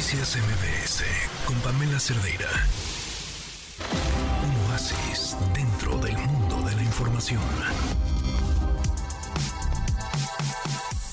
Noticias MBS con Pamela Cerdeira. Un oasis dentro del mundo de la información.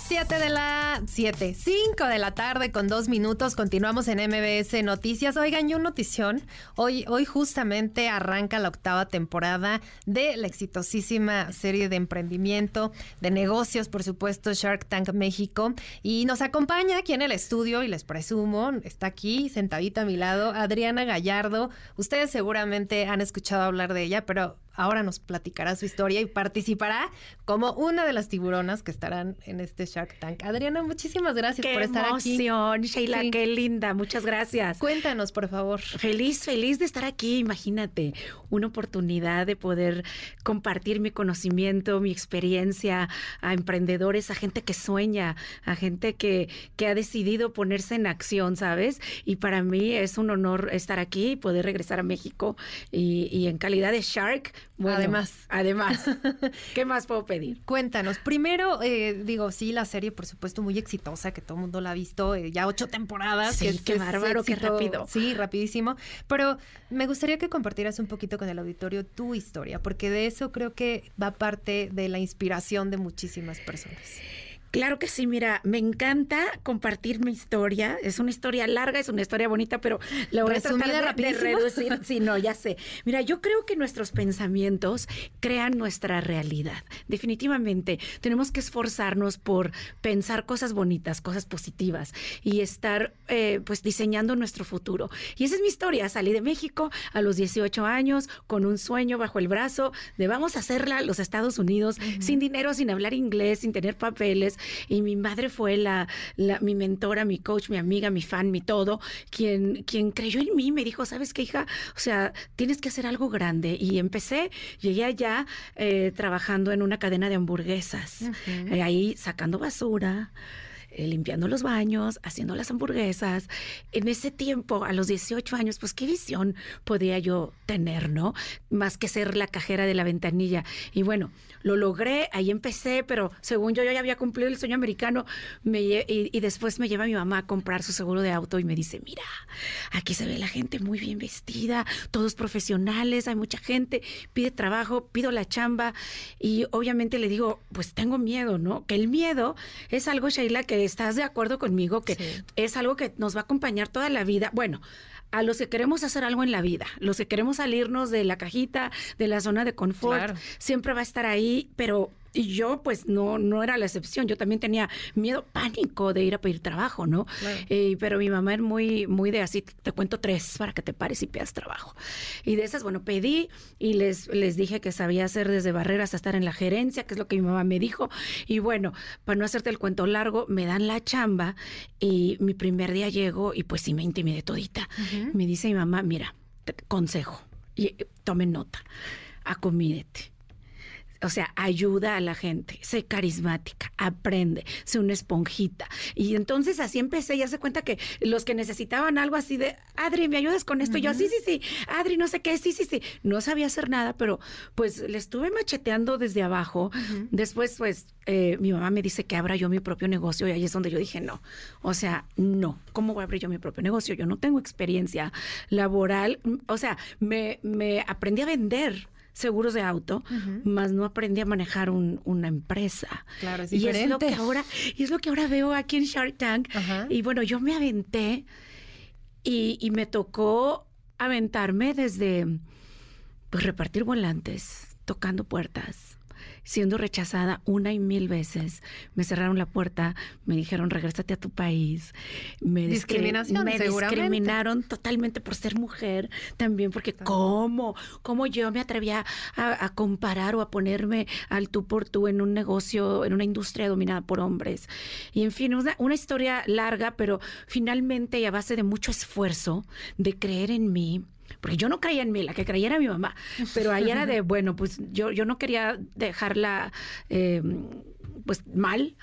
7 de la 7, 5 de la tarde con dos minutos. Continuamos en MBS Noticias. Oigan, yo notición. Hoy, hoy justamente arranca la octava temporada de la exitosísima serie de emprendimiento, de negocios, por supuesto, Shark Tank México. Y nos acompaña aquí en el estudio, y les presumo, está aquí sentadita a mi lado, Adriana Gallardo. Ustedes seguramente han escuchado hablar de ella, pero ahora nos platicará su historia y participará como una de las tiburonas que estarán en este Shark Tank. Adriana, muchísimas gracias por estar aquí. emoción, Sheila, qué linda, muchas gracias. Cuéntanos, por favor. Feliz, feliz de estar aquí, imagínate, una oportunidad de poder compartir mi conocimiento, mi experiencia a emprendedores, a gente que sueña, a gente que, que ha decidido ponerse en acción, ¿sabes? Y para mí es un honor estar aquí, poder regresar a México y, y en calidad de Shark, además. Además. ¿Qué más puedo pedir? Cuéntanos. Primero, eh, digo, sí, la serie, por supuesto, muy exitosa, que todo el mundo la ha visto, eh, ya ocho temporadas. Sí, qué bárbaro, qué rápido. Sí, rapidísimo. Pero me gustaría que compartieras un poquito con el auditorio tu historia, porque de eso creo que va parte de la inspiración de muchísimas personas. Claro que sí, mira, me encanta compartir mi historia. Es una historia larga, es una historia bonita, pero la voy a tratar de, de, reducir. Sí, no, ya sé. Mira, yo creo que nuestros pensamientos crean nuestra realidad. Definitivamente, tenemos que esforzarnos por pensar cosas bonitas, cosas positivas y estar, eh, pues, diseñando nuestro futuro. Y esa es mi historia. Salí de México a los 18 años con un sueño bajo el brazo de vamos a hacerla a los Estados Unidos sin dinero, sin hablar inglés, sin tener papeles y mi madre fue la, mi mentora, mi coach, mi amiga, mi fan, mi todo, quien, quien creyó en mí, me dijo, ¿sabes qué, hija? O sea, tienes que hacer algo grande. Y empecé, llegué allá eh, trabajando en una cadena de hamburguesas, eh, ahí sacando basura. Eh, limpiando los baños, haciendo las hamburguesas. En ese tiempo, a los 18 años, pues qué visión podía yo tener, ¿no? Más que ser la cajera de la ventanilla. Y bueno, lo logré, ahí empecé, pero según yo, yo ya había cumplido el sueño americano me, y, después me lleva mi mamá a comprar su seguro de auto y me dice, mira, aquí se ve la gente muy bien vestida, todos profesionales, hay mucha gente, pide trabajo, pido la chamba y obviamente le digo, pues tengo miedo, ¿no? Que el miedo es algo, Sheila, que estás de acuerdo conmigo, que es algo que nos va a acompañar toda la vida. Bueno, a los que queremos hacer algo en la vida, los que queremos salirnos de la cajita, de la zona de confort, siempre va a estar ahí, pero y yo, pues, no, no era la excepción. Yo también tenía miedo, pánico de ir a pedir trabajo, ¿no? Eh, pero mi mamá es muy, muy de así, te cuento tres para que te pares y pidas trabajo. Y de esas, bueno, pedí y les, les dije que sabía hacer desde barreras hasta estar en la gerencia, que es lo que mi mamá me dijo. Y bueno, para no hacerte el cuento largo, me dan la chamba y mi primer día llego y pues sí me intimidé todita. Me dice mi mamá, mira, consejo, y tomen nota, acomídete o sea, ayuda a la gente, sé carismática, aprende, sé una esponjita. Y entonces así empecé, ya se cuenta que los que necesitaban algo así de, Adri, ¿me ayudas con esto? Yo, sí, sí, sí, Adri, no sé qué, sí, sí, sí. No sabía hacer nada, pero pues le estuve macheteando desde abajo. Después, pues, eh, mi mamá me dice que abra yo mi propio negocio y ahí es donde yo dije, no, o sea, no, ¿cómo voy a abrir yo mi propio negocio? Yo no tengo experiencia laboral, o sea, me, me aprendí a vender seguros de auto, más no aprendí a manejar una empresa. Claro, es diferente. Y es lo que ahora, y es lo que ahora veo aquí en Shark Tank. Y bueno, yo me aventé y, y me tocó aventarme desde pues repartir volantes, tocando puertas, siendo rechazada una y mil veces. Me cerraron la puerta, me dijeron, regrésate a tu país. Me, Discriminación, me discriminaron totalmente por ser mujer, también porque cómo, cómo yo me atrevía a, comparar o a ponerme al tú por tú en un negocio, en una industria dominada por hombres. Y en fin, una, una historia larga, pero finalmente y a base de mucho esfuerzo, de creer en mí, porque yo no creía en mí, la que creía era mi mamá, pero ahí era de, bueno, pues yo, yo no quería dejarla eh, pues mal,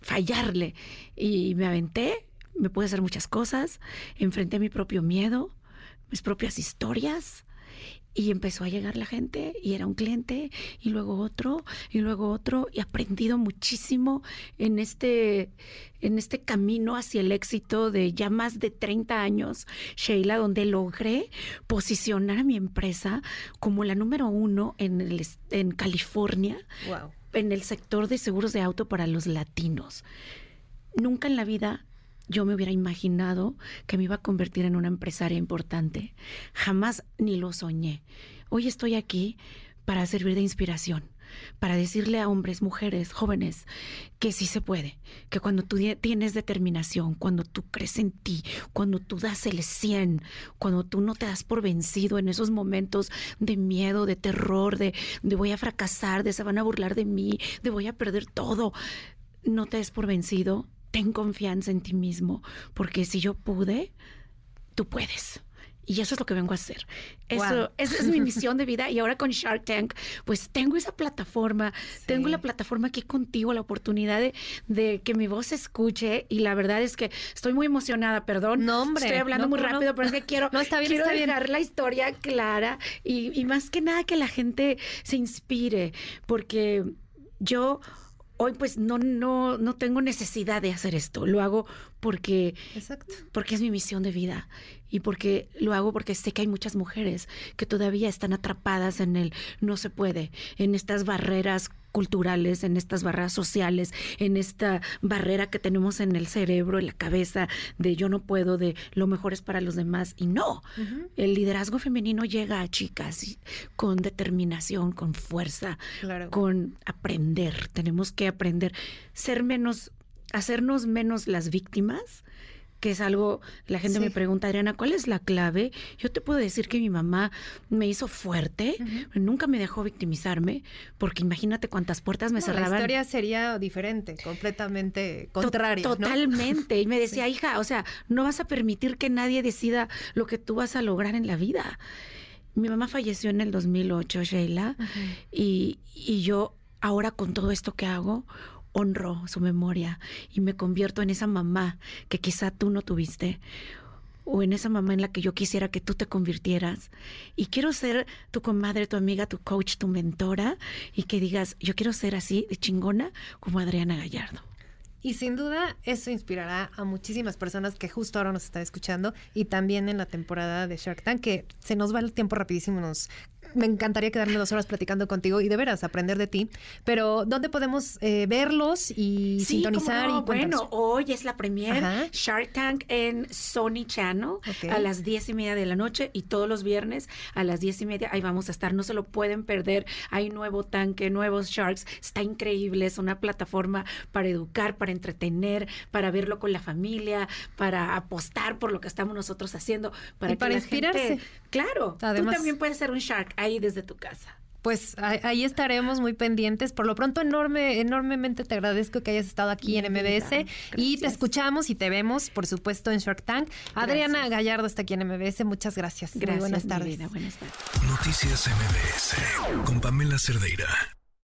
fallarle, y me aventé, me pude hacer muchas cosas, enfrenté mi propio miedo, mis propias historias, Y empezó a llegar la gente y era un cliente y luego otro y luego otro y he aprendido muchísimo en este, en este camino hacia el éxito de ya más de 30 años, Sheila, donde logré posicionar a mi empresa como la número uno en, el, en California, en el sector de seguros de auto para los latinos. Nunca en la vida yo me hubiera imaginado que me iba a convertir en una empresaria importante. Jamás ni lo soñé. Hoy estoy aquí para servir de inspiración, para decirle a hombres, mujeres, jóvenes, que sí se puede, que cuando tú tienes determinación, cuando tú crees en ti, cuando tú das el 100, cuando tú no te das por vencido en esos momentos de miedo, de terror, de, de voy a fracasar, de se van a burlar de mí, de voy a perder todo, no te des por vencido, ten confianza en ti mismo, porque si yo pude, tú puedes. Y eso es lo que vengo a hacer. Eso, esa es mi misión de vida. Y ahora con Shark Tank, pues tengo esa plataforma, tengo la plataforma aquí contigo, la oportunidad de, que mi voz se escuche. Y la verdad es que estoy muy emocionada, perdón. No, hombre. Estoy hablando muy rápido, pero es que quiero, no, está bien, quiero dejar la historia clara y, y más que nada que la gente se inspire, porque yo hoy pues no, no, no tengo necesidad de hacer esto. Lo hago porque, porque es mi misión de vida y porque lo hago porque sé que hay muchas mujeres que todavía están atrapadas en el no se puede, en estas barreras culturales, en estas barreras sociales, en esta barrera que tenemos en el cerebro, en la cabeza, de yo no puedo, de lo mejor es para los demás. Y no, el liderazgo femenino llega a chicas con determinación, con fuerza, con aprender. Tenemos que aprender, ser menos, hacernos menos las víctimas que es algo, la gente me pregunta, Adriana, ¿cuál es la clave? Yo te puedo decir que mi mamá me hizo fuerte, nunca me dejó victimizarme, porque imagínate cuántas puertas me cerraban. La historia sería diferente, completamente contraria. totalmente. Y me decía, hija, o sea, no vas a permitir que nadie decida lo que tú vas a lograr en la vida. Mi mamá falleció en el 2008, Sheila, y, y yo ahora con todo esto que hago, honro su memoria y me convierto en esa mamá que quizá tú no tuviste o en esa mamá en la que yo quisiera que tú te convirtieras. Y quiero ser tu comadre, tu amiga, tu coach, tu mentora y que digas, yo quiero ser así de chingona como Adriana Gallardo. Y sin duda eso inspirará a muchísimas personas que justo ahora nos están escuchando y también en la temporada de Shark Tank, que se nos va el tiempo rapidísimo, nos me encantaría quedarme dos horas platicando contigo y de veras aprender de ti. Pero, ¿dónde podemos eh, verlos y sintonizar? Y bueno, hoy es la premier Shark Tank en Sony Channel a las diez y media de la noche y todos los viernes a las diez y media ahí vamos a estar. No se lo pueden perder. Hay nuevo tanque, nuevos Sharks. Está increíble. Es una plataforma para educar, para entretener, para verlo con la familia, para apostar por lo que estamos nosotros haciendo. Para y para inspirarse. claro. Además, tú también puedes ser un Shark ahí desde tu casa. Pues ahí estaremos muy pendientes. Por lo pronto, enorme, enormemente te agradezco que hayas estado aquí en MBS y te escuchamos y te vemos, por supuesto, en Shark Tank. Adriana Gallardo está aquí en MBS. Muchas gracias. gracias buenas tardes. Buenas tardes. Noticias MBS con Pamela Cerdeira.